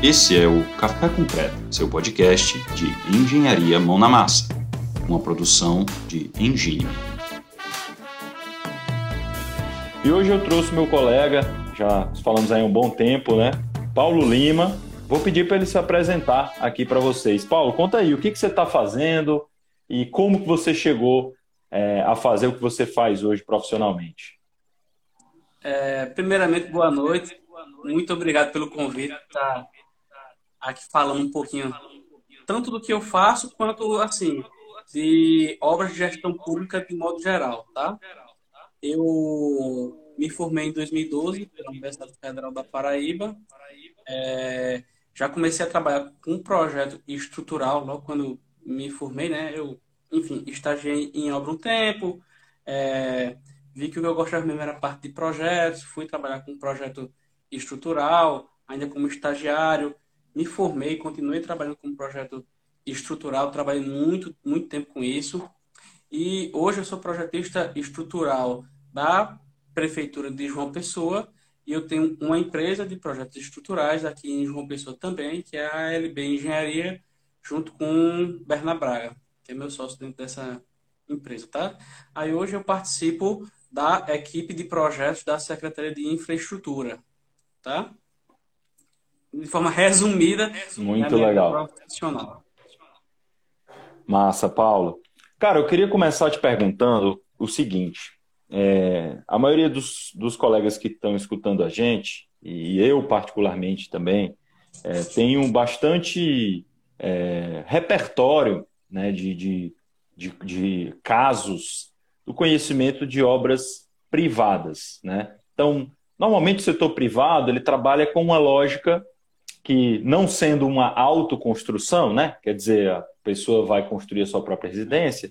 Esse é o Café Concreto, seu podcast de engenharia mão na massa, uma produção de Engine. E hoje eu trouxe meu colega, já falamos aí um bom tempo, né? Paulo Lima. Vou pedir para ele se apresentar aqui para vocês. Paulo, conta aí, o que, que você está fazendo e como que você chegou é, a fazer o que você faz hoje profissionalmente? É, primeiramente, boa noite. Muito obrigado pelo convite. Tá aqui falando um pouquinho tanto do que eu faço quanto assim de obras de gestão pública de modo geral, tá? Eu me formei em 2012 pela Universidade Federal da Paraíba. É, já comecei a trabalhar com um projeto estrutural logo quando me formei, né? Eu, enfim, estagiei em obra um tempo, é, vi que o que eu gostava mesmo era parte de projetos, fui trabalhar com um projeto estrutural, ainda como estagiário, me formei, continuei trabalhando com projeto estrutural, trabalhei muito, muito tempo com isso. E hoje eu sou projetista estrutural da Prefeitura de João Pessoa e eu tenho uma empresa de projetos estruturais aqui em João Pessoa também, que é a LB Engenharia, junto com Bernard Braga, que é meu sócio dentro dessa empresa, tá? Aí hoje eu participo da equipe de projetos da Secretaria de Infraestrutura, tá? De forma resumida. Muito legal. Profissional. Massa, Paulo. Cara, eu queria começar te perguntando o seguinte: é, a maioria dos, dos colegas que estão escutando a gente, e eu particularmente também, é, tenho bastante é, repertório né, de, de, de, de, casos do conhecimento de obras privadas. Né? Então, normalmente o setor privado ele trabalha com uma lógica que, não sendo uma autoconstrução, né, quer dizer, a pessoa vai construir a sua própria residência,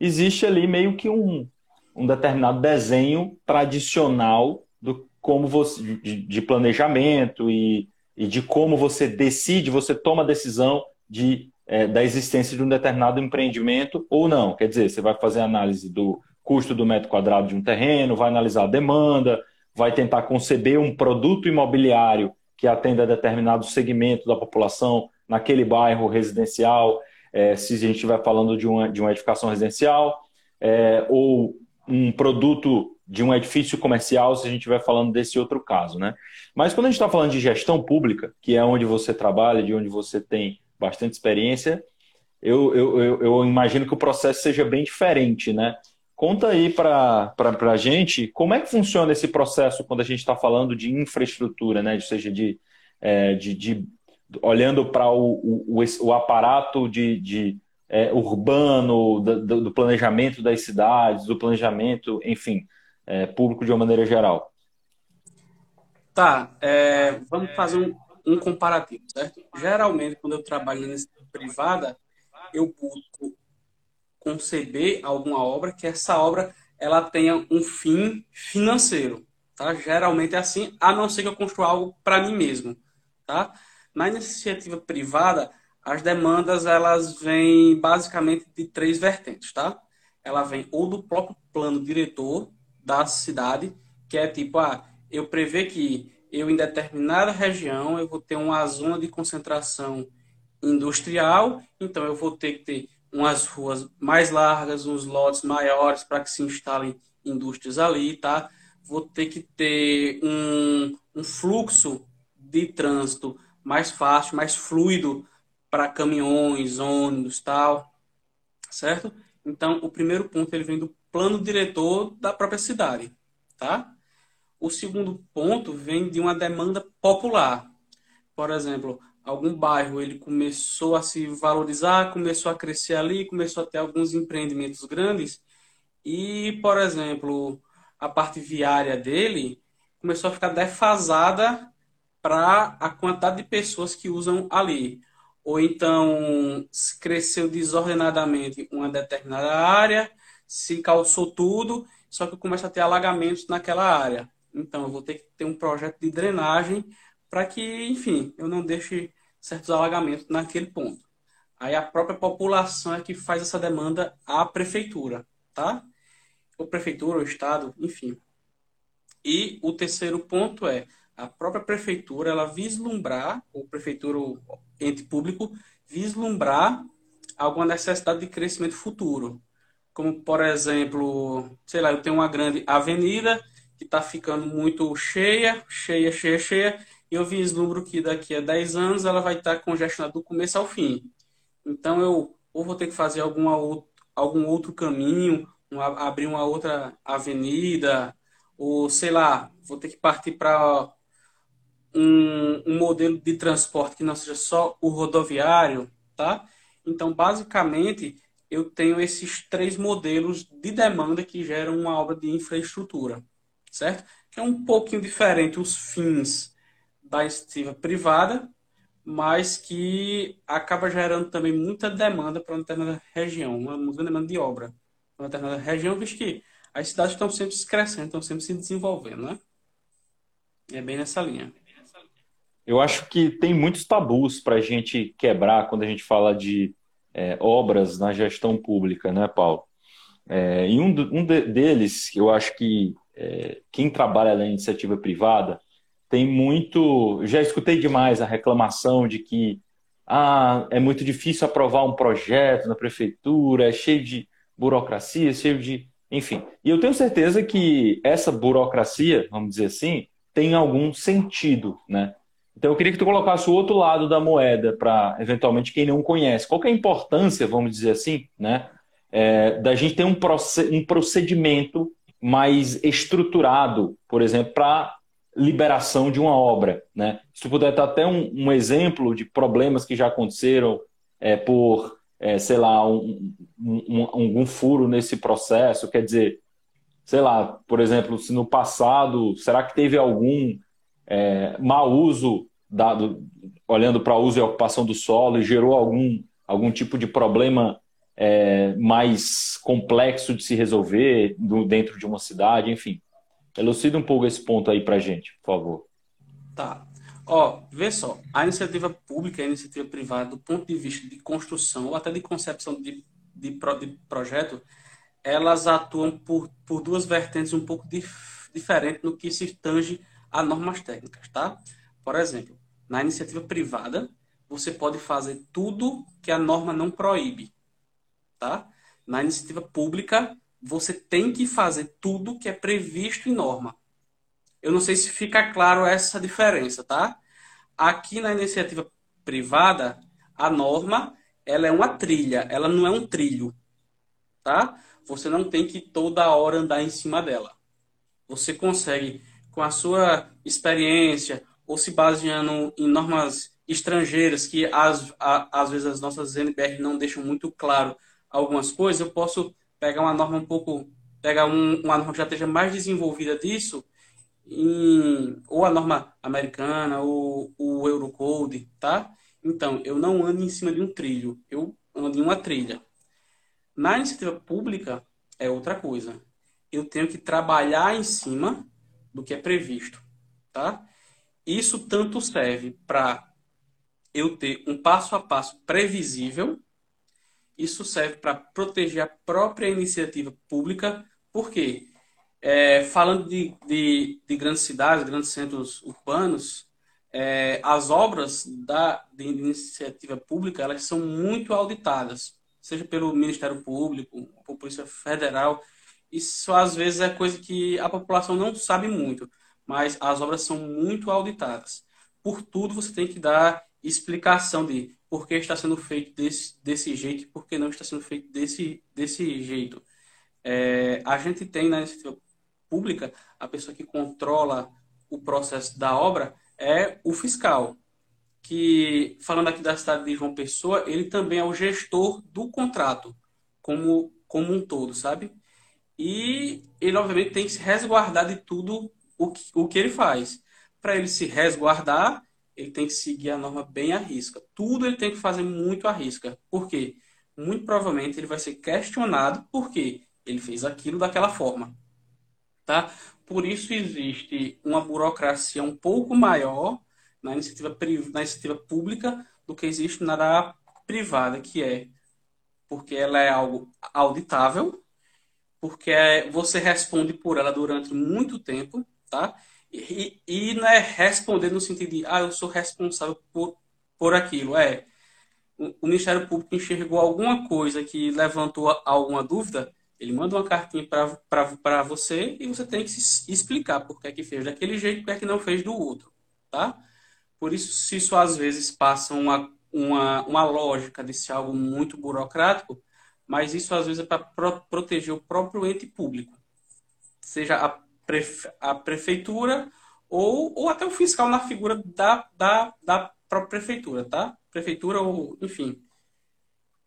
existe ali meio que um, um determinado desenho tradicional do como você, de, de planejamento e, e, de como você decide, você toma a decisão de, é, da existência de um determinado empreendimento ou não. Quer dizer, você vai fazer análise do custo do metro quadrado de um terreno, vai analisar a demanda, vai tentar conceber um produto imobiliário que atenda a determinado segmento da população naquele bairro residencial, é, se a gente estiver falando de uma, de uma edificação residencial, é, ou um produto de um edifício comercial, se a gente estiver falando desse outro caso. Né? Mas quando a gente está falando de gestão pública, que é onde você trabalha, de onde você tem bastante experiência, eu, eu, eu, eu imagino que o processo seja bem diferente, né? Conta aí para a gente como é que funciona esse processo quando a gente está falando de infraestrutura, né? ou seja, de, é, de, de olhando para o, o, o, aparato de, de é, urbano, do, do, planejamento das cidades, do planejamento, enfim, é, público de uma maneira geral. Tá, é, vamos fazer um, um comparativo, certo? Geralmente, quando eu trabalho na privada, eu busco conceber alguma obra que essa obra ela tenha um fim financeiro, tá? Geralmente é assim, a não ser que eu construa algo para mim mesmo, tá? Na iniciativa privada, as demandas elas vêm basicamente de três vertentes, tá? Ela vem ou do próprio plano diretor da cidade, que é tipo, ah, eu prevê que eu em determinada região eu vou ter uma zona de concentração industrial, então eu vou ter que ter umas ruas mais largas, uns lotes maiores para que se instalem indústrias ali, tá? Vou ter que ter um, um fluxo de trânsito mais fácil, mais fluido para caminhões, ônibus, tal, certo? Então, o primeiro ponto ele vem do plano diretor da própria cidade, tá? O segundo ponto vem de uma demanda popular. Por exemplo, algum bairro ele começou a se valorizar, começou a crescer ali, começou a ter alguns empreendimentos grandes e, por exemplo, a parte viária dele começou a ficar defasada para a quantidade de pessoas que usam ali. Ou então cresceu desordenadamente uma determinada área, se calçou tudo, só que começa a ter alagamentos naquela área. Então eu vou ter que ter um projeto de drenagem para que, enfim, eu não deixe certos alagamentos naquele ponto. Aí a própria população é que faz essa demanda à prefeitura, tá? Ou prefeitura, ou estado, enfim. E o terceiro ponto é a própria prefeitura ela vislumbrar, ou prefeitura ou ente público, vislumbrar alguma necessidade de crescimento futuro. Como, por exemplo, sei lá, eu tenho uma grande avenida que está ficando muito cheia, cheia, cheia, cheia, eu vislumbro que daqui a 10 anos ela vai estar tá congestionada do começo ao fim. Então eu ou vou ter que fazer alguma, algum outro caminho, abrir uma outra avenida, ou sei lá, vou ter que partir para um, um, modelo de transporte que não seja só o rodoviário, tá? Então, basicamente, eu tenho esses três modelos de demanda que geram uma obra de infraestrutura, certo? Que é um pouquinho diferente os fins da iniciativa privada, mas que acaba gerando também muita demanda para uma determinada região, uma, demanda de obra para uma determinada região, visto que as cidades estão sempre crescendo, estão sempre se desenvolvendo, né? É bem nessa linha. Eu acho que tem muitos tabus para a gente quebrar quando a gente fala de é, obras na gestão pública, né, Paulo? É, e um, um de, deles, eu acho que é, quem trabalha na iniciativa privada tem muito. Já escutei demais a reclamação de que ah, é muito difícil aprovar um projeto na prefeitura, é cheio de burocracia, cheio de. Enfim. E eu tenho certeza que essa burocracia, vamos dizer assim, tem algum sentido, né? Então eu queria que tu colocasse o outro lado da moeda para, eventualmente, quem não conhece. Qual é a importância, vamos dizer assim, né? É, da gente ter um procedimento mais estruturado, por exemplo, para liberação de uma obra. Né? Se tu puder dar até um, um exemplo de problemas que já aconteceram é, por, é, sei lá, um, um, algum furo nesse processo, quer dizer, sei lá, por exemplo, se no passado, será que teve algum é, mau uso, dado, olhando para uso e ocupação do solo, e gerou algum, algum tipo de problema é, mais complexo de se resolver dentro de uma cidade, enfim. Elucida um pouco esse ponto aí para gente, por favor. Tá. Ó, vê só, a iniciativa pública e a iniciativa privada, do ponto de vista de construção ou até de concepção de, de, de projeto, elas atuam por, por duas vertentes um pouco dif, diferentes no que se tange a normas técnicas, tá? Por exemplo, na iniciativa privada, você pode fazer tudo que a norma não proíbe, tá? Na iniciativa pública, você tem que fazer tudo que é previsto em norma. Eu não sei se fica claro essa diferença, tá? Aqui na iniciativa privada, a norma ela é uma trilha, ela não é um trilho, tá? Você não tem que toda hora andar em cima dela. Você consegue, com a sua experiência, ou se baseando em normas estrangeiras, que às, às vezes as nossas NBR não deixam muito claro algumas coisas, eu posso pegar uma norma um pouco, pegar um, uma norma que já esteja mais desenvolvida disso, em, ou a norma americana, ou o Eurocode, tá? Então, eu não ando em cima de um trilho, eu ando em uma trilha. Na iniciativa pública, é outra coisa. Eu tenho que trabalhar em cima do que é previsto, tá? Isso tanto serve para eu ter um passo a passo previsível, isso serve para proteger a própria iniciativa pública, porque, é, falando de, de, de, grandes cidades, grandes centros urbanos, é, as obras da, de iniciativa pública elas são muito auditadas, seja pelo Ministério Público, por Polícia Federal. Isso, às vezes, é coisa que a população não sabe muito, mas as obras são muito auditadas. Por tudo, você tem que dar explicação de por que está sendo feito desse, desse jeito e por que não está sendo feito desse, desse jeito. É, a gente tem na iniciativa pública a pessoa que controla o processo da obra é o fiscal, que, falando aqui da cidade de João Pessoa, ele também é o gestor do contrato, como, como um todo, sabe? E ele, obviamente, tem que se resguardar de tudo o que, o que ele faz. Para ele se resguardar, ele tem que seguir a norma bem à risca. Tudo ele tem que fazer muito à risca. Por quê? Muito provavelmente ele vai ser questionado porque ele fez aquilo daquela forma. Tá? Por isso existe uma burocracia um pouco maior na iniciativa, na iniciativa pública do que existe na da privada, que é porque ela é algo auditável, porque você responde por ela durante muito tempo, tá? E, e não é responder no sentido de, ah, eu sou responsável por, por aquilo. É, o Ministério Público enxergou alguma coisa que levantou alguma dúvida, ele manda uma cartinha para você e você tem que se explicar por que é que fez daquele jeito por que é que não fez do outro, tá? Por isso, se isso às vezes passa uma, uma, uma lógica de ser algo muito burocrático, mas isso às vezes é para pro, proteger o próprio ente público, seja a, a prefeitura ou, ou até o fiscal na figura da, da, da própria prefeitura, tá? Prefeitura ou, enfim,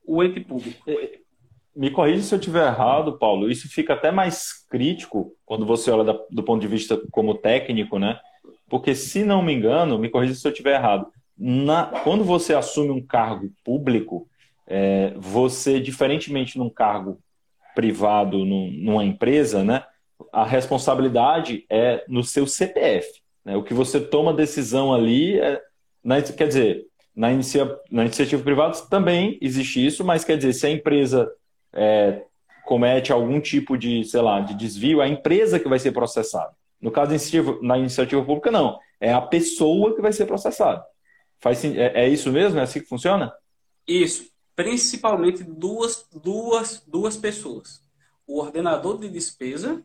o ente público. É, me corrija se eu estiver errado, Paulo. Isso fica até mais crítico quando você olha da, do ponto de vista como técnico, né? Porque, se não me engano, me corrija se eu estiver errado, na, quando você assume um cargo público, é, você, diferentemente num cargo privado, num, numa empresa, né? A responsabilidade é no seu CPF. Né? O que você toma decisão ali, é, na, quer dizer, na, inicia, na iniciativa privada também existe isso, mas quer dizer, se a empresa é, comete algum tipo de, sei lá, de desvio, é a empresa que vai ser processada. No caso na iniciativa pública, não. É a pessoa que vai ser processada. Faz, é, é isso mesmo? É assim que funciona? Isso. Principalmente duas, duas, duas pessoas. O ordenador de despesa,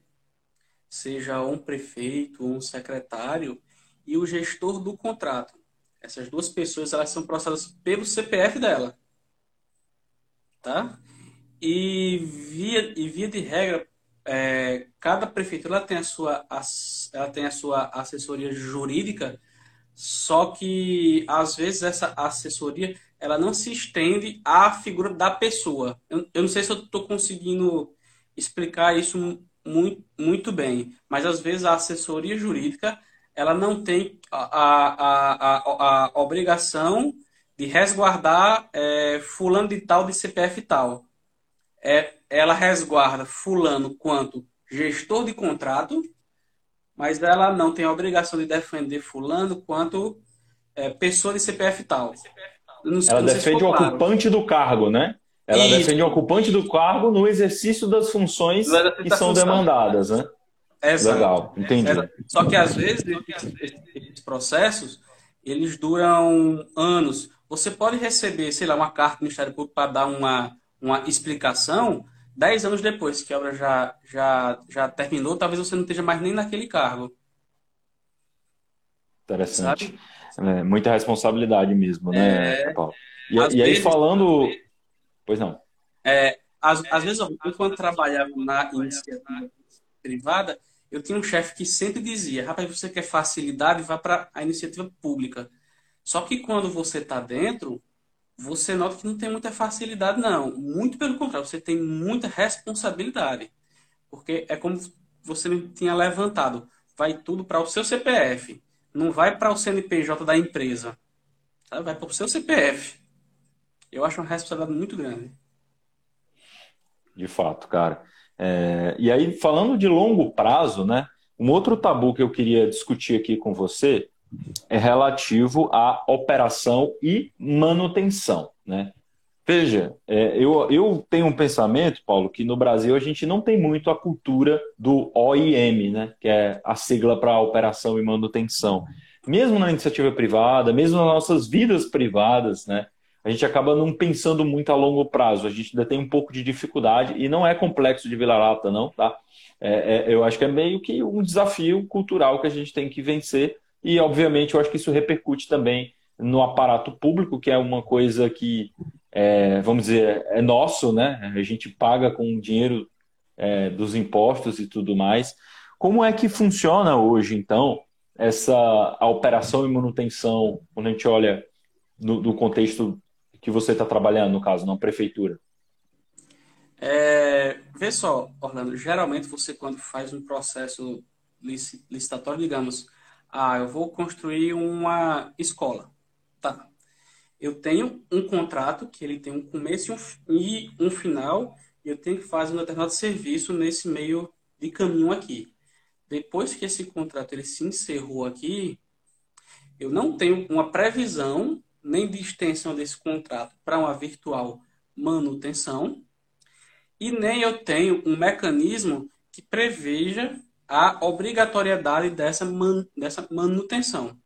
seja um prefeito, um secretário, e o gestor do contrato. Essas duas pessoas elas são processadas pelo CPF dela. Tá? E via, e via de regra, é, cada prefeitura tem a sua ela tem a sua assessoria jurídica, só que às vezes essa assessoria ela não se estende à figura da pessoa. Eu, eu não sei se eu estou conseguindo explicar isso muito, muito bem, mas às vezes a assessoria jurídica ela não tem a, a, a, a obrigação de resguardar é, fulano de tal de CPF tal é, ela resguarda fulano quanto gestor de contrato, mas ela não tem a obrigação de defender fulano quanto é, pessoa de CPF tal. Não, ela não defende o claro. ocupante do cargo, né? Ela Isso. defende o ocupante do cargo no exercício das funções que são função. demandadas, né? Exato. Legal, entendi. É, só que às vezes esses processos eles duram anos. Você pode receber, sei lá, uma carta do Ministério Público para dar uma uma explicação, dez anos depois que a obra já, já, já terminou, talvez você não esteja mais nem naquele cargo. Interessante. É, muita responsabilidade mesmo, né, é, Paulo? E, e aí, falando. Pois não. É, às, às vezes, quando trabalhava na iniciativa privada, eu tinha um chefe que sempre dizia: rapaz, você quer facilidade, vá para a iniciativa pública. Só que quando você está dentro, você nota que não tem muita facilidade, não. Muito pelo contrário, você tem muita responsabilidade. Porque é como você me tinha levantado. Vai tudo para o seu CPF. Não vai para o CNPJ da empresa. Vai para o seu CPF. Eu acho uma responsabilidade muito grande. De fato, cara. É... E aí, falando de longo prazo, né? Um outro tabu que eu queria discutir aqui com você é relativo à operação e manutenção. Né? Veja, é, eu, eu tenho um pensamento, Paulo, que no Brasil a gente não tem muito a cultura do OIM, né? que é a sigla para operação e manutenção. Mesmo na iniciativa privada, mesmo nas nossas vidas privadas, né? A gente acaba não pensando muito a longo prazo. A gente ainda tem um pouco de dificuldade e não é complexo de Vila-Lata, não, tá? É, é, eu acho que é meio que um desafio cultural que a gente tem que vencer e, obviamente, eu acho que isso repercute também no aparato público, que é uma coisa que, é, vamos dizer, é nosso, né? A gente paga com dinheiro é, dos impostos e tudo mais. Como é que funciona hoje, então, essa a operação e manutenção, quando a gente olha no, no contexto que você está trabalhando, no caso, na prefeitura? É, vê só, Orlando, geralmente você, quando faz um processo licitatório, digamos, ah, eu vou construir uma escola. Tá. Eu tenho um contrato que ele tem um começo e um, final, e eu tenho que fazer um determinado serviço nesse meio de caminho aqui. Depois que esse contrato ele se encerrou aqui, eu não tenho uma previsão nem de extensão desse contrato para uma virtual manutenção, e nem eu tenho um mecanismo que preveja a obrigatoriedade dessa, man, dessa manutenção,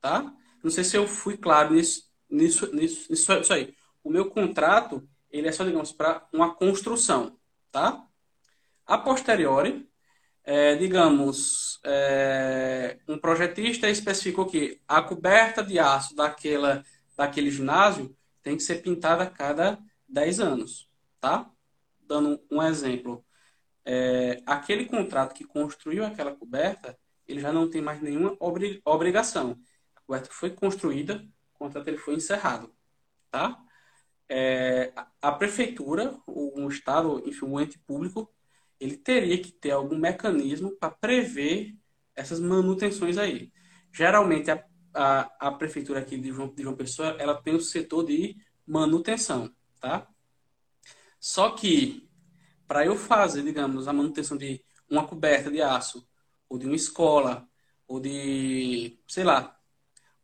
tá? Não sei se eu fui claro nisso, nisso, nisso, nisso, isso aí. O meu contrato, ele é só, digamos, para uma construção, tá? A posteriori, é, digamos, é, um projetista especificou que a coberta de aço daquela, daquele ginásio tem que ser pintada a cada 10 anos, tá? Dando um exemplo, é, aquele contrato que construiu aquela coberta, ele já não tem mais nenhuma obrigação. A coberta foi construída, o contrato ele foi encerrado, tá? É, a prefeitura, o estado, enfim, o ente público, ele teria que ter algum mecanismo para prever essas manutenções aí. Geralmente, a, a, a, prefeitura aqui de João, de João Pessoa, ela tem o setor de manutenção, tá? Só que, para eu fazer, digamos, a manutenção de uma coberta de aço, ou de uma escola, ou de, sei lá,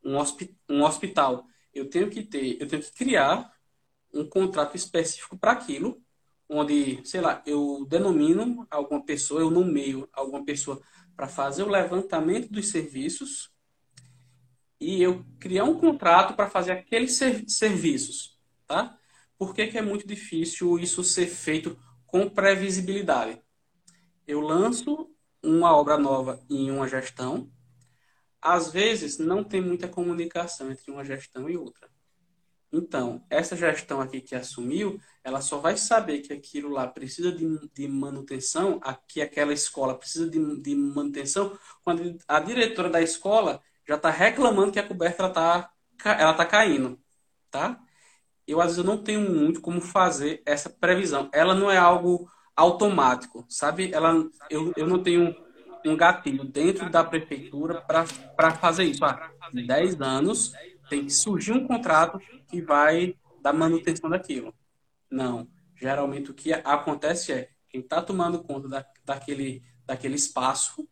um, hospi um hospital, eu tenho que ter, eu tenho que criar um contrato específico para aquilo, onde, sei lá, eu denomino alguma pessoa, eu nomeio alguma pessoa para fazer o levantamento dos serviços e eu criar um contrato para fazer aqueles ser serviços, tá? Por que, que é muito difícil isso ser feito com previsibilidade? Eu lanço uma obra nova em uma gestão, às vezes não tem muita comunicação entre uma gestão e outra. Então, essa gestão aqui que assumiu, ela só vai saber que aquilo lá precisa de, de manutenção, que aquela escola precisa de, de, manutenção, quando a diretora da escola já está reclamando que a coberta está ela tá caindo, tá? Eu, às vezes, eu não tenho muito como fazer essa previsão. Ela não é algo automático, sabe? Ela, eu, eu não tenho um gatilho dentro da prefeitura para fazer isso. Ah, em 10 anos, tem que surgir um contrato que vai dar manutenção daquilo. Não. Geralmente o que acontece é quem está tomando conta da, daquele, daquele espaço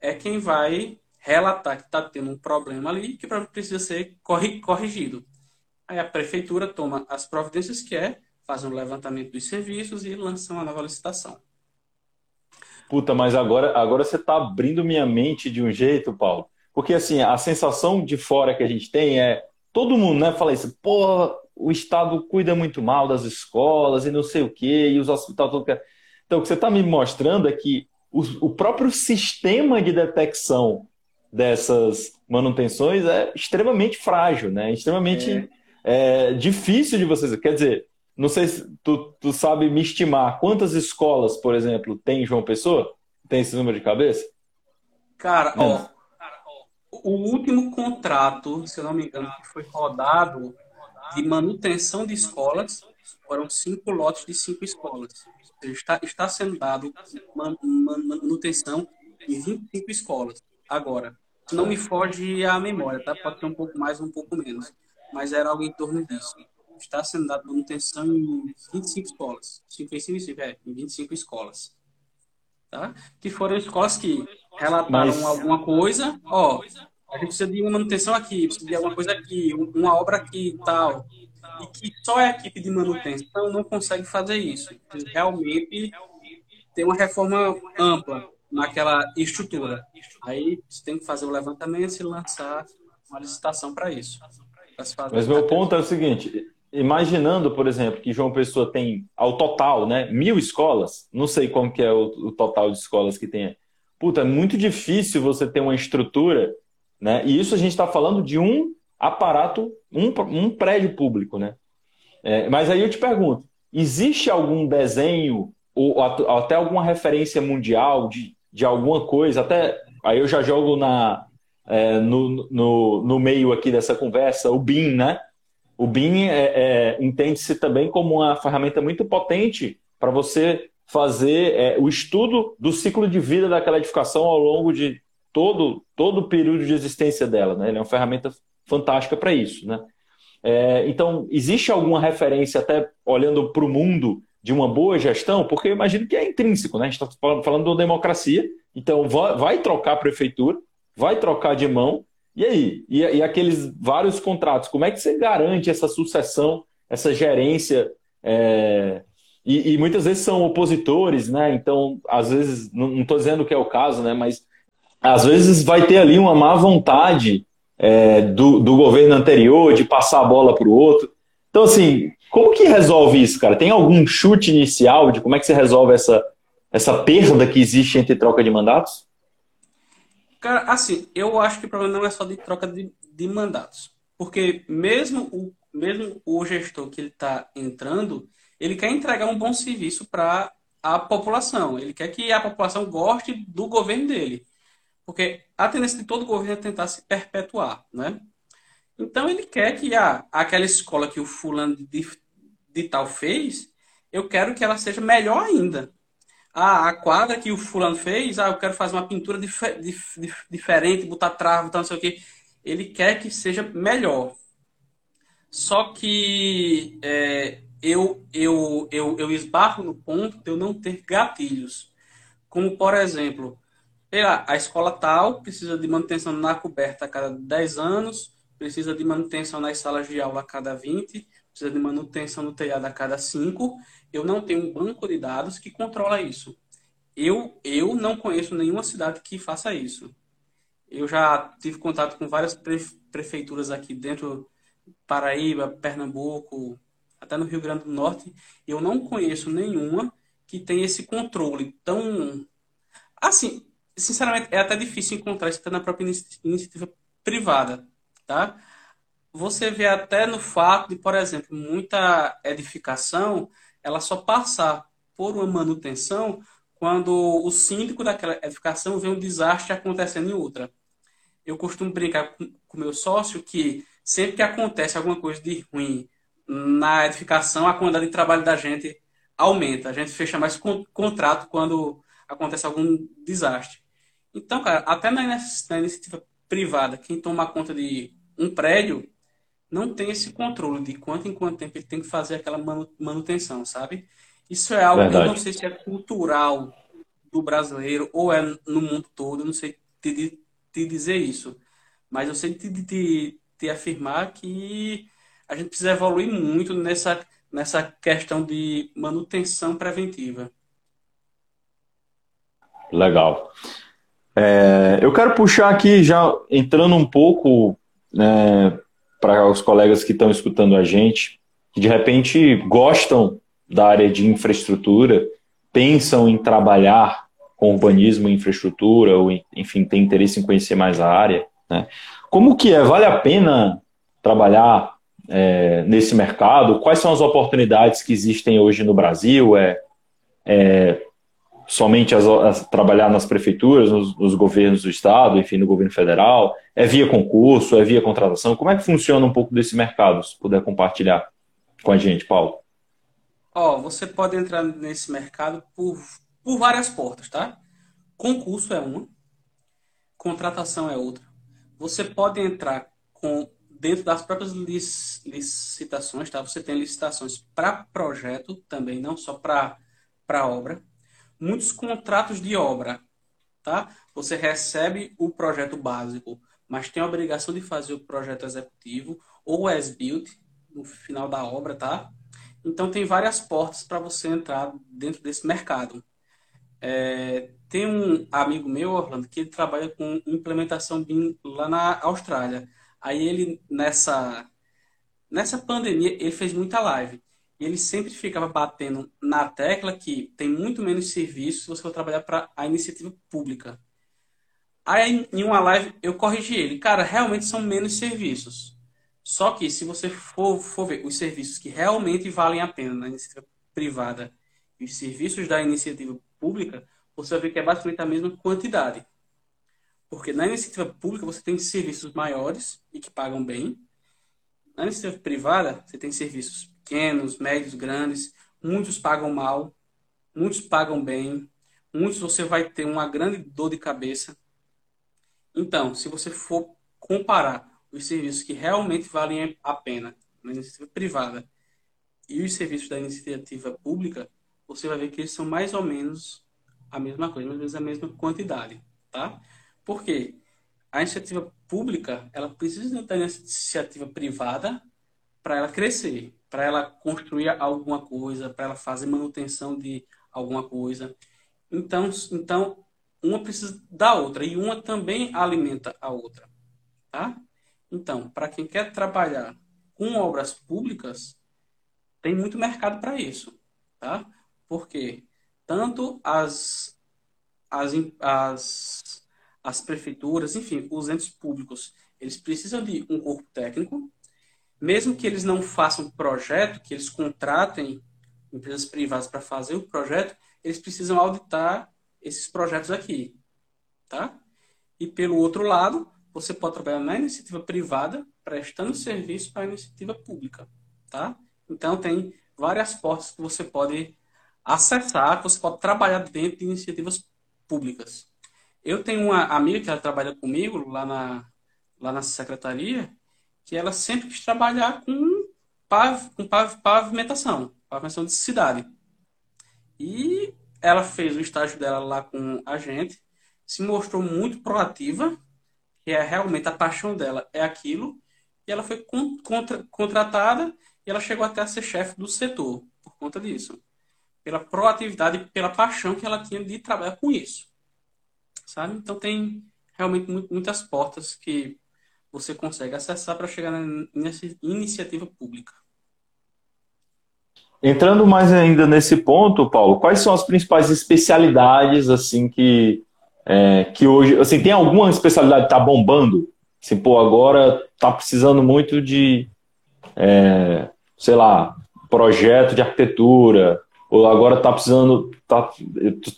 é quem vai relatar que está tendo um problema ali que precisa ser corrigido. Aí a prefeitura toma as providências que é, faz um levantamento dos serviços e lança uma nova licitação. Puta, mas agora, agora você está abrindo minha mente de um jeito, Paulo. Porque assim, a sensação de fora que a gente tem é todo mundo, né, fala isso, pô, o Estado cuida muito mal das escolas e não sei o quê, e os hospitais. Então, o que você está me mostrando é que o, o, próprio sistema de detecção dessas manutenções é extremamente frágil, né? Extremamente é. É, difícil de vocês. Quer dizer, não sei se tu, tu sabe me estimar quantas escolas, por exemplo, tem em João Pessoa? Tem esse número de cabeça? Cara, ó, o último contrato, se eu não me engano, que foi rodado de manutenção de escolas, foram cinco lotes de cinco escolas. Está, está sendo dado manutenção em 25 escolas. Agora, não me foge a memória, tá? Pode ter um pouco mais, um pouco menos. Mas era algo em torno disso. Está sendo dado manutenção em 25 escolas. 55, é, em 25 escolas. Tá? Que foram escolas que relataram Mas... alguma coisa, ó, a gente precisa de uma manutenção aqui, precisa de alguma coisa aqui, uma obra aqui e tal. E que só a equipe de manutenção não consegue fazer isso. Realmente tem uma reforma ampla naquela estrutura. Aí você tem que fazer o levantamento e lançar uma licitação para isso. Mas meu ponto é o seguinte: imaginando, por exemplo, que João Pessoa tem ao total, né, mil escolas, não sei como que é o, o total de escolas que tem. Puta, é muito difícil você ter uma estrutura né? E isso a gente está falando de um aparato, um, um prédio público. Né? É, mas aí eu te pergunto: existe algum desenho ou até alguma referência mundial de, de alguma coisa? Até aí eu já jogo na, é, no, no, no meio aqui dessa conversa o BIM, né? O BIM é, é, entende-se também como uma ferramenta muito potente para você fazer é, o estudo do ciclo de vida daquela edificação ao longo de todo, todo o período de existência dela. Né? Ele é uma ferramenta fantástica para isso. Né? É, então, existe alguma referência, até olhando para o mundo, de uma boa gestão? Porque eu imagino que é intrínseco, né? a gente está falando, falando de democracia, então vai, vai, trocar a prefeitura, vai trocar de mão, e aí? E, e, aqueles vários contratos, como é que você garante essa sucessão, essa gerência? É, e, e, muitas vezes são opositores, né? Então, às vezes, não estou dizendo que é o caso, né? Mas às vezes vai ter ali uma má vontade é, do, do governo anterior de passar a bola para o outro. Então, assim, como que resolve isso, cara? Tem algum chute inicial de como é que você resolve essa, essa perda que existe entre troca de mandatos? Cara, assim, eu acho que o problema não é só de troca de, de mandatos. Porque mesmo o, mesmo o gestor que ele está entrando, ele quer entregar um bom serviço para a população. Ele quer que a população goste do governo dele. Porque a tendência de todo governo é tentar se perpetuar, né? Então ele quer que ah, aquela escola que o fulano de, de tal fez, eu quero que ela seja melhor ainda. A quadra que o fulano fez, ah, eu quero fazer uma pintura dif dif dif diferente, botar trava, botar não sei o quê. Ele quer que seja melhor. Só que é, eu, eu, eu, eu esbarro no ponto de eu não ter gatilhos. Como, por exemplo, a escola tal precisa de manutenção na coberta a cada 10 anos, precisa de manutenção nas salas de aula a cada 20, precisa de manutenção no telhado a cada 5. Eu não tenho um banco de dados que controla isso. Eu, eu não conheço nenhuma cidade que faça isso. Eu já tive contato com várias prefeituras aqui dentro Paraíba, Pernambuco, até no Rio Grande do Norte, eu não conheço nenhuma que tenha esse controle tão. Assim, sinceramente, é até difícil encontrar isso até na própria iniciativa privada, tá? Você vê até no fato de, por exemplo, muita edificação, ela só passar por uma manutenção quando o síndico daquela edificação vê um desastre acontecendo em outra. Eu costumo brincar com meu sócio que sempre que acontece alguma coisa de ruim na edificação, a quantidade de trabalho da gente aumenta. A gente fecha mais contrato quando acontece algum desastre. Então, cara, até na iniciativa privada, quem toma conta de um prédio não tem esse controle de quanto em quanto tempo ele tem que fazer aquela manutenção, sabe? Isso é algo Verdade. que eu não sei se é cultural do brasileiro ou é no mundo todo, eu não sei te, te dizer isso. Mas eu sei te, te, te afirmar que a gente precisa evoluir muito nessa, nessa questão de manutenção preventiva. Legal. É, eu quero puxar aqui, já entrando um pouco né, para os colegas que estão escutando a gente, que de repente gostam da área de infraestrutura, pensam em trabalhar com urbanismo e infraestrutura, ou enfim, tem interesse em conhecer mais a área. Né? Como que é? Vale a pena trabalhar é, nesse mercado? Quais são as oportunidades que existem hoje no Brasil? É, é somente as, as, trabalhar nas prefeituras, nos, nos, governos do estado, enfim, no governo federal? É via concurso? É via contratação? Como é que funciona um pouco desse mercado? Se puder compartilhar com a gente, Paulo. Ó, oh, você pode entrar nesse mercado por, por várias portas, tá? Concurso é uma, contratação é outra. Você pode entrar com dentro das próprias licitações, tá? Você tem licitações para projeto também, não só para obra. Muitos contratos de obra, tá? Você recebe o projeto básico, mas tem a obrigação de fazer o projeto executivo ou as-built no final da obra, tá? Então tem várias portas para você entrar dentro desse mercado. É, tem um amigo meu, Orlando, que ele trabalha com implementação BIM lá na Austrália. Aí ele, nessa, nessa pandemia, ele fez muita live. E ele sempre ficava batendo na tecla que tem muito menos serviço se você for trabalhar para a iniciativa pública. Aí, em uma live, eu corrigi ele. Cara, realmente são menos serviços. Só que, se você for, for ver os serviços que realmente valem a pena na iniciativa privada e os serviços da iniciativa pública, você vai ver que é basicamente a mesma quantidade. Porque na iniciativa pública você tem serviços maiores e que pagam bem. Na iniciativa privada você tem serviços pequenos, médios, grandes. Muitos pagam mal, muitos pagam bem, muitos você vai ter uma grande dor de cabeça. Então, se você for comparar os serviços que realmente valem a pena na iniciativa privada e os serviços da iniciativa pública, você vai ver que eles são mais ou menos a mesma coisa, mais ou menos a mesma quantidade, tá? Porque a iniciativa pública, ela precisa da iniciativa privada para ela crescer, para ela construir alguma coisa, para ela fazer manutenção de alguma coisa. Então, então uma precisa da outra e uma também alimenta a outra, tá? Então, para quem quer trabalhar com obras públicas, tem muito mercado para isso, tá? Porque tanto as, as, as, as prefeituras, enfim, os entes públicos, eles precisam de um corpo técnico, mesmo que eles não façam projeto, que eles contratem empresas privadas para fazer o projeto, eles precisam auditar esses projetos aqui, tá? E pelo outro lado, você pode trabalhar na iniciativa privada, prestando serviço para a iniciativa pública, tá? Então tem várias portas que você pode acessar, que você pode trabalhar dentro de iniciativas públicas. Eu tenho uma amiga que ela trabalha comigo lá na, lá na secretaria, que ela sempre quis trabalhar com, pav, com pav, pavimentação, pavimentação de cidade. E ela fez o estágio dela lá com a gente, se mostrou muito proativa, que é realmente a paixão dela é aquilo, e ela foi contra, contratada e ela chegou até a ser chefe do setor por conta disso. Pela proatividade e pela paixão que ela tinha de trabalhar com isso. Sabe? Então tem realmente muitas portas que você consegue acessar para chegar nessa iniciativa pública. Entrando mais ainda nesse ponto, Paulo, quais são as principais especialidades assim que é, que hoje, assim, tem alguma especialidade que está bombando? Assim, pô, agora está precisando muito de, é, sei lá, projeto de arquitetura, ou agora está precisando, tá,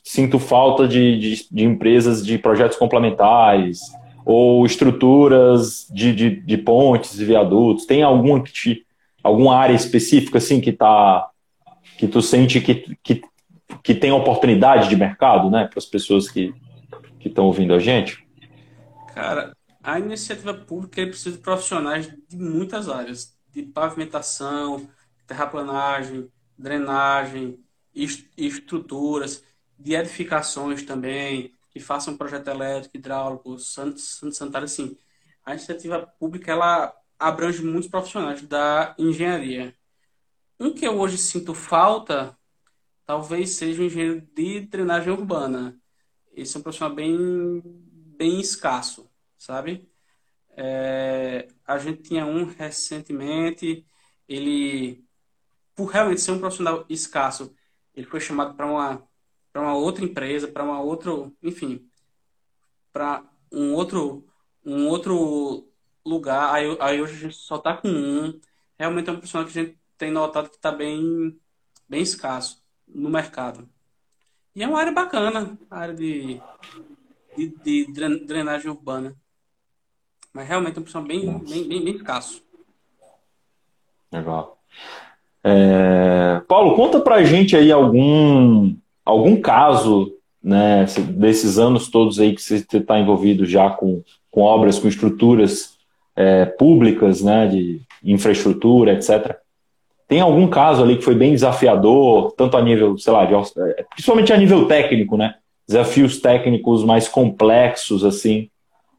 sinto falta de, de, de, empresas de projetos complementares, ou estruturas de, de, de pontes e viadutos. Tem alguma que te, alguma área específica assim que está que tu sente que, que, que tem oportunidade de mercado, né, para as pessoas que estão ouvindo a gente? Cara, a iniciativa pública precisa de profissionais de muitas áreas, de pavimentação, terraplanagem, drenagem, estruturas, de edificações também, que façam projeto elétrico, hidráulico, sanitário, assim. A iniciativa pública, ela abrange muitos profissionais da engenharia. Um que eu hoje sinto falta, talvez seja o engenheiro de drenagem urbana. Esse é um profissional bem, bem escasso, sabe? É, a gente tinha um recentemente, ele, por realmente ser um profissional escasso, ele foi chamado para uma, para uma outra empresa, para uma outra, enfim, para um outro, um outro lugar. Aí, aí hoje a gente só está com um. Realmente é um profissional que a gente tem notado que está bem, bem escasso no mercado. E é uma área bacana, a área de, de, de drenagem urbana. Mas realmente é um profissional bem, bem, bem, bem escasso. Legal. É... Paulo, conta pra gente aí algum, algum caso né, desses anos todos aí que você está envolvido já com, com obras, com estruturas é, públicas, né, de infraestrutura, etc. Tem algum caso ali que foi bem desafiador, tanto a nível, sei lá, de, é, principalmente a nível técnico, né? Desafios técnicos mais complexos, assim,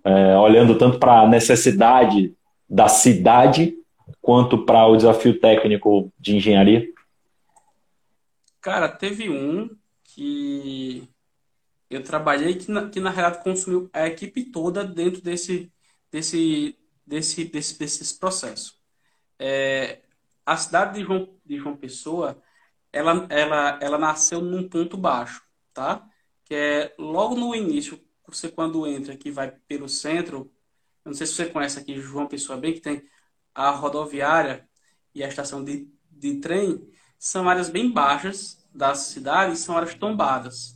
é, olhando tanto para a necessidade da cidade quanto para o desafio técnico de engenharia? Cara, teve um que eu trabalhei que na, que na realidade consumiu a equipe toda dentro desse desse desse desse, desse processo. É, a cidade de João, de João Pessoa, ela, ela, ela nasceu num ponto baixo, tá? Que é logo no início, você quando entra que vai pelo centro, eu não sei se você conhece aqui João Pessoa bem, que tem a rodoviária e a estação de, de trem, são áreas bem baixas da cidade e são áreas tombadas.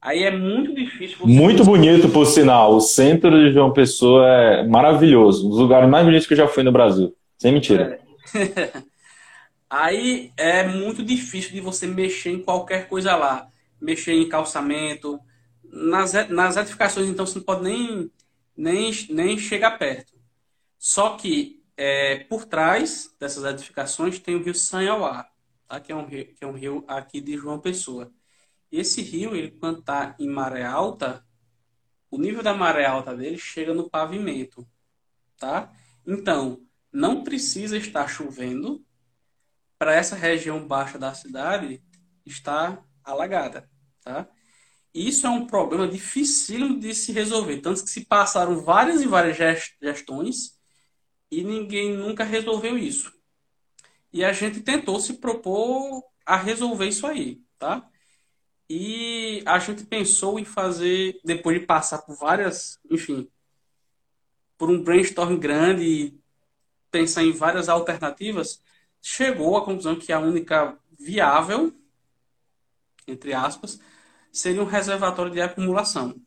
Aí é muito difícil. muito bonito, por sinal. O centro de João Pessoa é maravilhoso. Um dos lugares mais bonitos que eu já fui no Brasil. Sem mentira. É. Aí é muito difícil de você mexer em qualquer coisa lá. Mexer em calçamento. Nas, nas edificações, então, você não pode nem, nem, nem chegar perto. Só que é, por trás dessas edificações tem o rio Sanhauá, tá? que, é um rio, que é um rio aqui de João Pessoa. Esse rio, ele, quando está em maré alta, o nível da maré alta dele chega no pavimento. Tá? Então, não precisa estar chovendo para essa região baixa da cidade estar alagada, tá? Isso é um problema dificílimo de se resolver, tanto que se passaram várias e várias gestões e ninguém nunca resolveu isso. E a gente tentou se propor a resolver isso aí, tá? E a gente pensou em fazer, depois de passar por várias, enfim, por um brainstorm grande e pensar em várias alternativas, chegou à conclusão que a única viável, entre aspas, seria um reservatório de acumulação.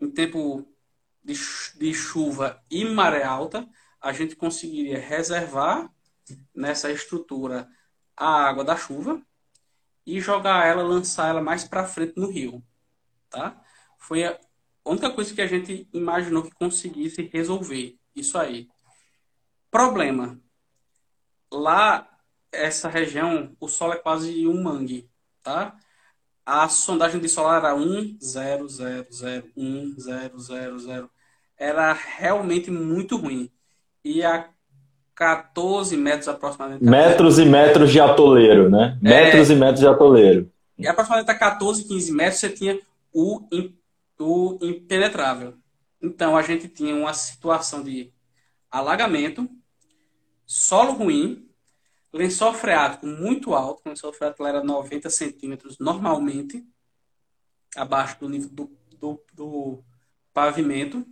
Em tempo de, chuva e maré alta, a gente conseguiria reservar nessa estrutura a água da chuva e jogar ela, lançar ela mais para frente no rio, tá? Foi a única coisa que a gente imaginou que conseguisse resolver isso aí. Problema. Lá, essa região, o solo é quase um mangue, tá? A sondagem de solar era 1, 0, 0, 0, 1, 0, 0, 0. Era realmente muito ruim. E a 14 metros aproximadamente. Metros e metros de atoleiro, né? É, metros e metros de atoleiro. E aproximadamente a 14, 15 metros você tinha o, o impenetrável. Então a gente tinha uma situação de alagamento, solo ruim, lençol freático muito alto, o lençol freático era 90 centímetros normalmente, abaixo do nível do, do, do pavimento.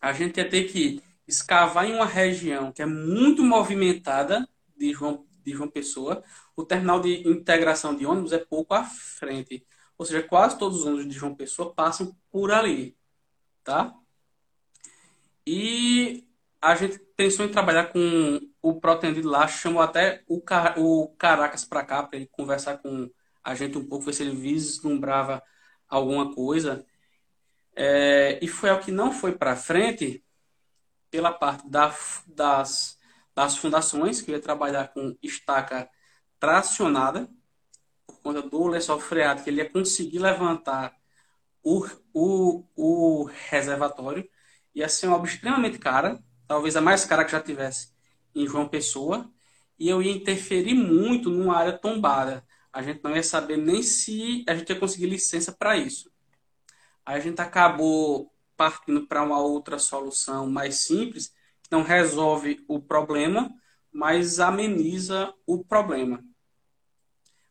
A gente ia ter que escavar em uma região que é muito movimentada de João, de João Pessoa, o terminal de integração de ônibus é pouco à frente. Ou seja, quase todos os ônibus de João Pessoa passam por ali. Tá? E a gente pensou em trabalhar com o protendido lá, chamou até o, Car o Caracas para cá, para ele conversar com a gente um pouco, ver se ele vislumbrava alguma coisa. É, e foi ao que não foi para frente, pela parte da, das, das fundações, que eu ia trabalhar com estaca tracionada, por conta do lençol freado, que ele ia conseguir levantar o, o, o reservatório. Ia ser uma obra extremamente cara, talvez a mais cara que já tivesse em João Pessoa, e eu ia interferir muito numa área tombada. A gente não ia saber nem se a gente ia conseguir licença para isso. Aí a gente acabou partindo para uma outra solução mais simples, que não resolve o problema, mas ameniza o problema.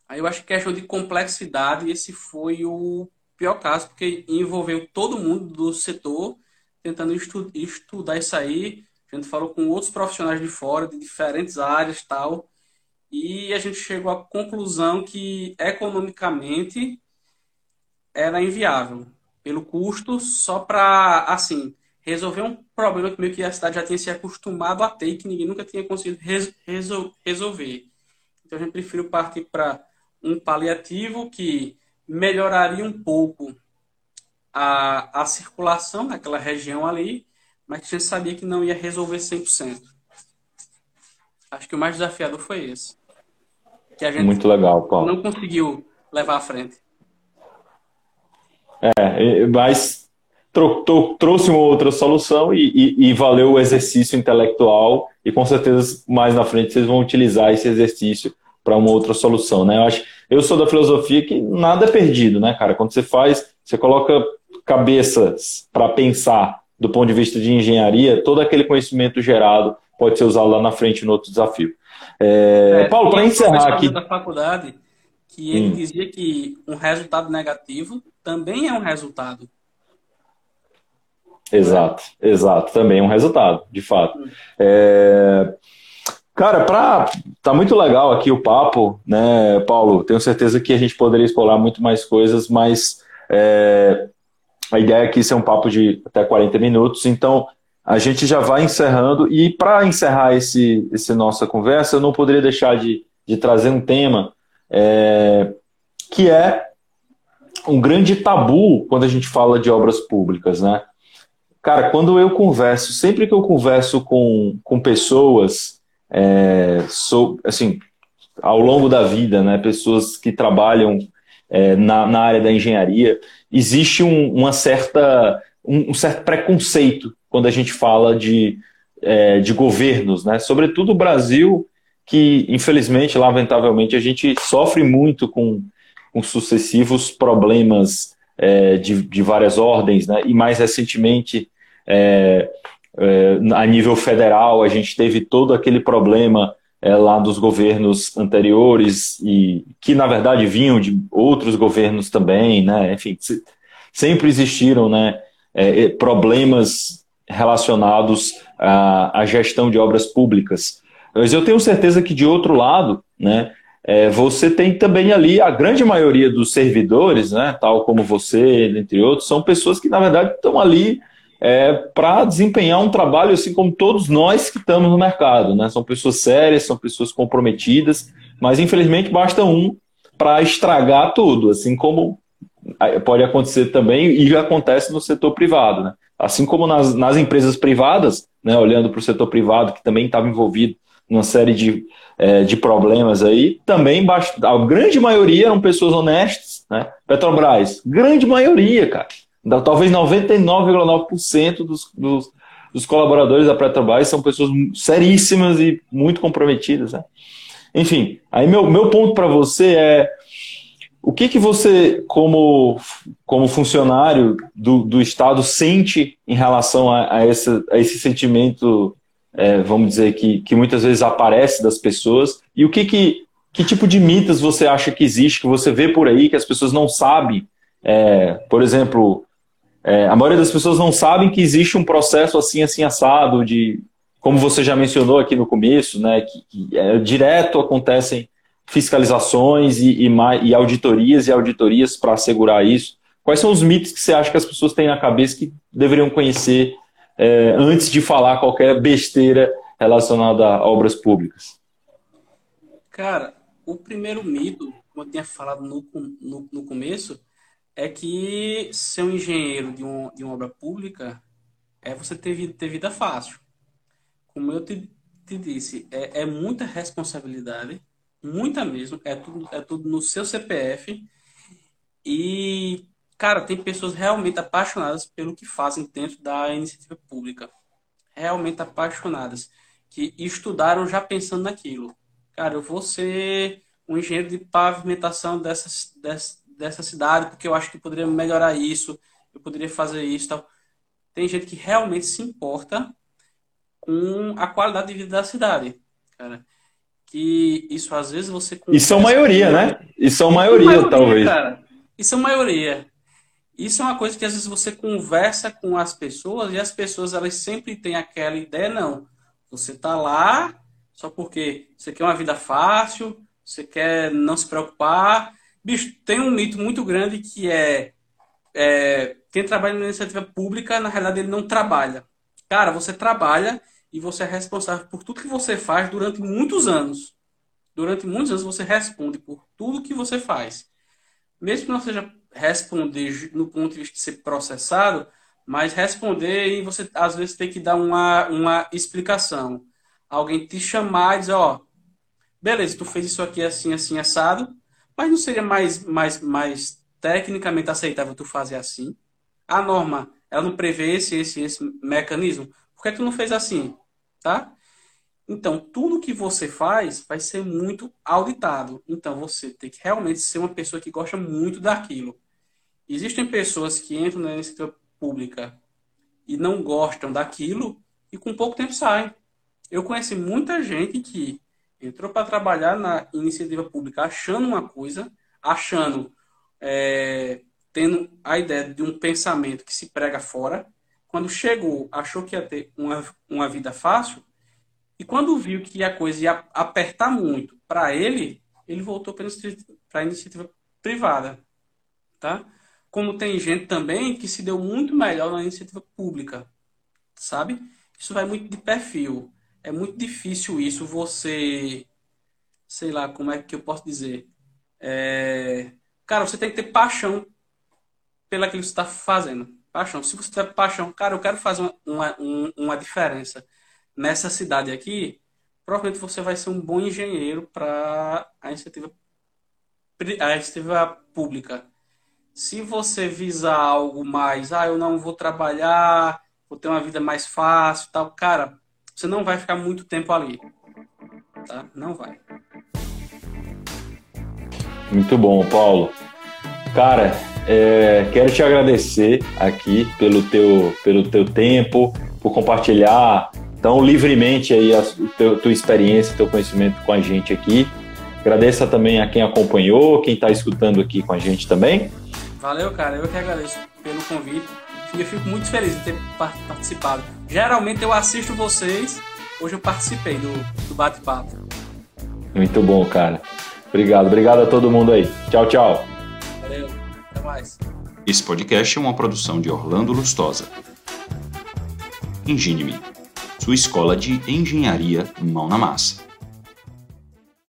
Aí eu acho que questão de complexidade, esse foi o pior caso, porque envolveu todo mundo do setor tentando estu estudar isso aí. A gente falou com outros profissionais de fora, de diferentes áreas tal, e a gente chegou à conclusão que economicamente era inviável pelo custo, só para, assim, resolver um problema que meio que a cidade já tinha se acostumado a ter e que ninguém nunca tinha conseguido res resol resolver. Então a gente preferiu partir para um paliativo que melhoraria um pouco a, a circulação naquela região ali, mas que a gente sabia que não ia resolver 100%. Acho que o mais desafiador foi esse. Que a gente Muito legal, Paulo. não conseguiu levar à frente. É, mas trouxe uma outra solução e, e, e, valeu o exercício intelectual e com certeza mais na frente vocês vão utilizar esse exercício para uma outra solução, né? Eu acho, eu sou da filosofia que nada é perdido, né, cara? Quando você faz, você coloca cabeças para pensar do ponto de vista de engenharia, todo aquele conhecimento gerado pode ser usado lá na frente no outro desafio. É, é, Paulo, para encerrar aqui da faculdade que ele hum. dizia que um resultado negativo também é um resultado. Exato, exato, também é um resultado, de fato. É... Cara, pra... tá muito legal aqui o papo, né, Paulo? Tenho certeza que a gente poderia explorar muito mais coisas, mas é... a ideia aqui é ser um papo de até 40 minutos, então a gente já vai encerrando. E para encerrar esse, esse nossa conversa, eu não poderia deixar de, de trazer um tema é, que é um grande tabu quando a gente fala de obras públicas, né? Cara, quando eu converso, sempre que eu converso com, com pessoas, é, sou, assim, ao longo da vida, né, pessoas que trabalham é, na, na área da engenharia, existe um, uma certa, um, um certo preconceito quando a gente fala de é, de governos, né? Sobretudo o Brasil, que infelizmente, lamentavelmente, a gente sofre muito com, com sucessivos problemas é, de, de várias ordens, né? E mais recentemente, é, é, a nível federal, a gente teve todo aquele problema é, lá dos governos anteriores e que na verdade vinham de outros governos também, né? Enfim, sempre existiram, né? É, problemas relacionados à, à, gestão de obras públicas. Mas eu tenho certeza que de outro lado, né? É, você tem também ali a grande maioria dos servidores, né? Tal como você, entre outros, são pessoas que na verdade estão ali é, para desempenhar um trabalho assim como todos nós que estamos no mercado. Né? São pessoas sérias, são pessoas comprometidas, mas infelizmente basta um para estragar tudo, assim como pode acontecer também e já acontece no setor privado. Né? Assim como nas, nas empresas privadas, né, olhando para o setor privado que também estava envolvido numa série de, é, de problemas aí, também a grande maioria eram pessoas honestas, né? Petrobras, grande maioria, cara. Talvez 99,9% dos, dos, dos, colaboradores da Petrobras são pessoas seríssimas e muito comprometidas. Né? Enfim, aí meu, meu ponto para você é o que, que você, como, como funcionário do, do Estado, sente em relação a, a, a esse sentimento, é, vamos dizer, que, que muitas vezes aparece das pessoas? E o que, que, que tipo de mitos você acha que existe, que você vê por aí, que as pessoas não sabem? É, por exemplo, é, a maioria das pessoas não sabem que existe um processo assim, assim, assado, de, como você já mencionou aqui no começo, né, que, que é, direto acontecem fiscalizações e, e, e auditorias e auditorias para assegurar isso. Quais são os mitos que você acha que as pessoas têm na cabeça que deveriam conhecer é, antes de falar qualquer besteira relacionada a obras públicas? Cara, o primeiro mito, como eu tinha falado no, no, no começo, é que ser um engenheiro de, um, de uma obra pública é você ter, ter vida fácil. Como eu te, te disse, é, é, muita responsabilidade, muita mesmo, é tudo, é tudo no seu CPF. E, cara, tem pessoas realmente apaixonadas pelo que fazem dentro da iniciativa pública. Realmente apaixonadas. Que estudaram já pensando naquilo. Cara, eu vou ser um engenheiro de pavimentação dessas, dessas dessa cidade, porque eu acho que poderia melhorar isso, eu poderia fazer isso tal. Tem gente que realmente se importa com a qualidade de vida da cidade, cara. Que isso às vezes você. E são maioria, né? E são maioria, maioria talvez. Cara. E são maioria. Isso é uma coisa que às vezes você conversa com as pessoas e as pessoas elas sempre têm aquela ideia, não. Você tá lá só porque você quer uma vida fácil, você quer não se preocupar, Bicho, tem um mito muito grande que é, é quem trabalha na iniciativa pública, na realidade, ele não trabalha. Cara, você trabalha e você é responsável por tudo que você faz durante muitos anos. Durante muitos anos você responde por tudo que você faz. Mesmo que não seja responder no ponto de vista de ser processado, mas responder e você às vezes tem que dar uma, uma explicação. Alguém te chamar e dizer, ó, beleza, tu fez isso aqui assim, assim, assado, mas não seria mais, mais, mais tecnicamente aceitável tu fazer assim? A norma, ela não prevê esse, esse, esse mecanismo? Por que tu não fez assim? Tá? Então, tudo que você faz vai ser muito auditado. Então, você tem que realmente ser uma pessoa que gosta muito daquilo. Existem pessoas que entram na iniciativa pública e não gostam daquilo e com pouco tempo saem. Eu conheci muita gente que entrou para trabalhar na iniciativa pública achando uma coisa, achando, é, tendo a ideia de um pensamento que se prega fora. Quando chegou, achou que ia ter uma, uma vida fácil, e quando viu que a coisa ia apertar muito para ele, ele voltou para a iniciativa privada. Tá? Como tem gente também que se deu muito melhor na iniciativa pública. Sabe? Isso vai muito de perfil é muito difícil isso, você, sei lá, como é que eu posso dizer? É, cara, você tem que ter paixão pelaquilo que você está fazendo. Paixão. Se você tiver paixão, cara, eu quero fazer uma, uma, uma diferença nessa cidade aqui, provavelmente você vai ser um bom engenheiro para a iniciativa, a iniciativa pública. Se você visar algo mais, ah, eu não vou trabalhar, vou ter uma vida mais fácil, tal, cara, você não vai ficar muito tempo ali. Tá? Não vai. Muito bom, Paulo. Cara, é, quero te agradecer aqui pelo teu, pelo teu tempo, por compartilhar tão livremente aí a teu, tua experiência, teu conhecimento com a gente aqui. Agradeço também a quem acompanhou, quem está escutando aqui com a gente também. Valeu, cara. Eu que agradeço pelo convite. Eu fico muito feliz de ter participado. Geralmente eu assisto vocês, hoje eu participei do, do bate-papo. Muito bom, cara. Obrigado, obrigado a todo mundo aí. Tchau, tchau. Valeu, até mais. Esse podcast é uma produção de Orlando Lustosa. Engine-me, sua escola de engenharia mão na massa.